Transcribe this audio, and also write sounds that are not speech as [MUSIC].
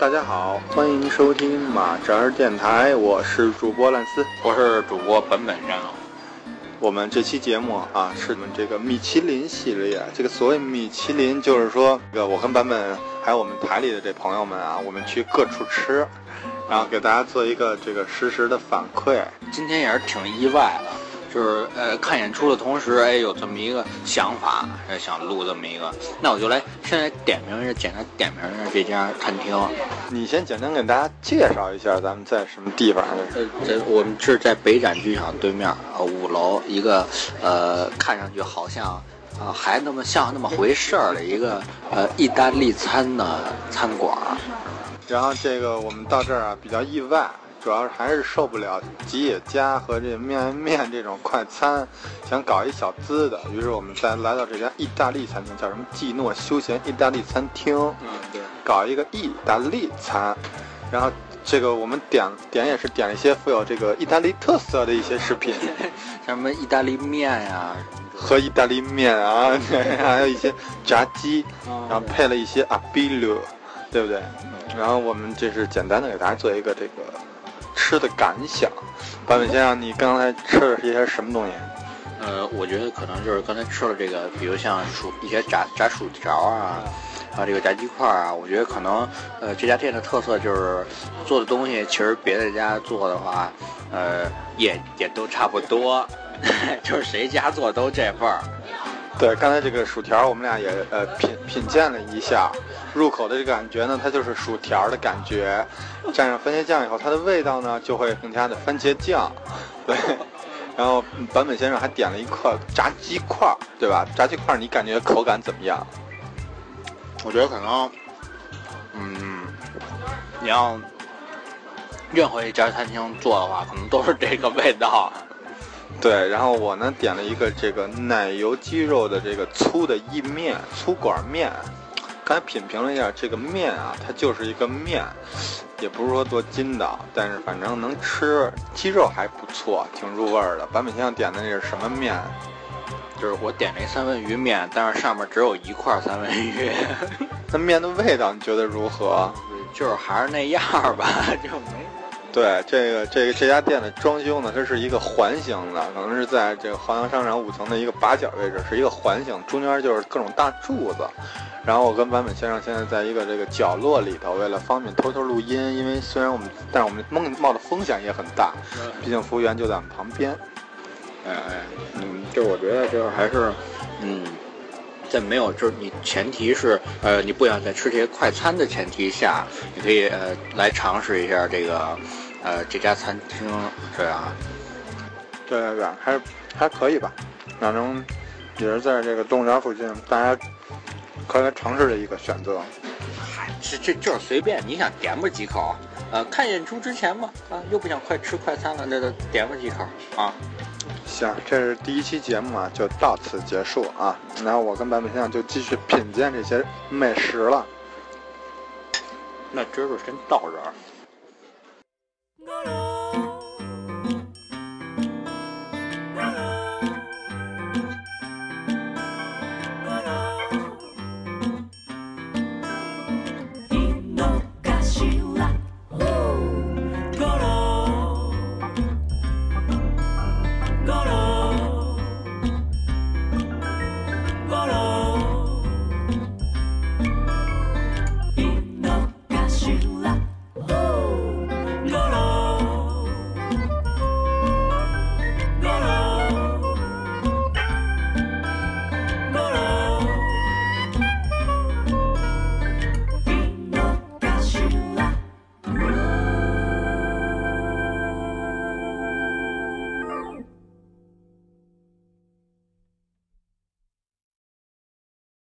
大家好，欢迎收听马扎儿电台，我是主播兰斯，我是主播本本山。我们这期节目啊，是我们这个米其林系列。这个所谓米其林，就是说，这个我跟版本还有我们台里的这朋友们啊，我们去各处吃，然后给大家做一个这个实时的反馈。今天也是挺意外的。就是呃看演出的同时，哎有这么一个想法，想录这么一个，那我就来现在点名一下，简单点评一下这家餐厅。你先简单给大家介绍一下，咱们在什么地方？呃，这我们是在北展剧场对面，呃五楼一个呃看上去好像啊还那么像那么回事儿的一个呃意大利餐的餐馆。然后这个我们到这儿啊比较意外。主要是还是受不了吉野家和这面面这种快餐，想搞一小资的，于是我们再来到这家意大利餐厅，叫什么季诺休闲意大利餐厅。嗯，对，搞一个意大利餐，然后这个我们点点也是点了一些富有这个意大利特色的一些食品，像 [LAUGHS] 什么意大利面呀，和意大利面啊，[LAUGHS] 还有一些炸鸡，然后配了一些阿比鲁，对不对？然后我们这是简单的给大家做一个这个。吃的感想，版本先生，你刚才吃的是一些什么东西？呃，我觉得可能就是刚才吃了这个，比如像薯一些炸炸薯条啊，还有这个炸鸡块啊。我觉得可能，呃，这家店的特色就是做的东西，其实别的家做的话，呃，也也都差不多，[LAUGHS] 就是谁家做都这份儿。对，刚才这个薯条，我们俩也呃品品鉴了一下，入口的这个感觉呢，它就是薯条的感觉，蘸上番茄酱以后，它的味道呢就会更加的番茄酱。[LAUGHS] 对，然后版本先生还点了一块炸鸡块，对吧？炸鸡块你感觉口感怎么样？我觉得可能，嗯，你要任何一家餐厅做的话，可能都是这个味道。对，然后我呢点了一个这个奶油鸡肉的这个粗的意面，粗管面。刚才品评了一下这个面啊，它就是一个面，也不是说多筋道，但是反正能吃，鸡肉还不错，挺入味儿的。版本先生点的那是什么面？就是我点了一三文鱼面，但是上面只有一块三文鱼。[LAUGHS] 那面的味道你觉得如何？就是还是那样吧，[LAUGHS] 就没。对这个这个这家店的装修呢，它是一个环形的，可能是在这个华阳商场五层的一个把角位置，是一个环形，中间就是各种大柱子。然后我跟版本先生现在在一个这个角落里头，为了方便偷偷录音，因为虽然我们，但是我们冒冒的风险也很大，毕竟服务员就在我们旁边。哎哎，嗯，就我觉得就是还是，嗯，在没有就是你前提是呃你不想再吃这些快餐的前提下，你可以呃来尝试一下这个。呃，这家餐厅对啊，对对对，还还可以吧，反正也是在这个动物园附近，大家可以来尝试的一个选择。嗨，这这就是随便，你想点吧几口，呃，看演出之前嘛，啊，又不想快吃快餐了，那就点吧几口啊。行，这是第一期节目啊，就到此结束啊。然后我跟版本先生就继续品鉴这些美食了。那今儿就先到这儿。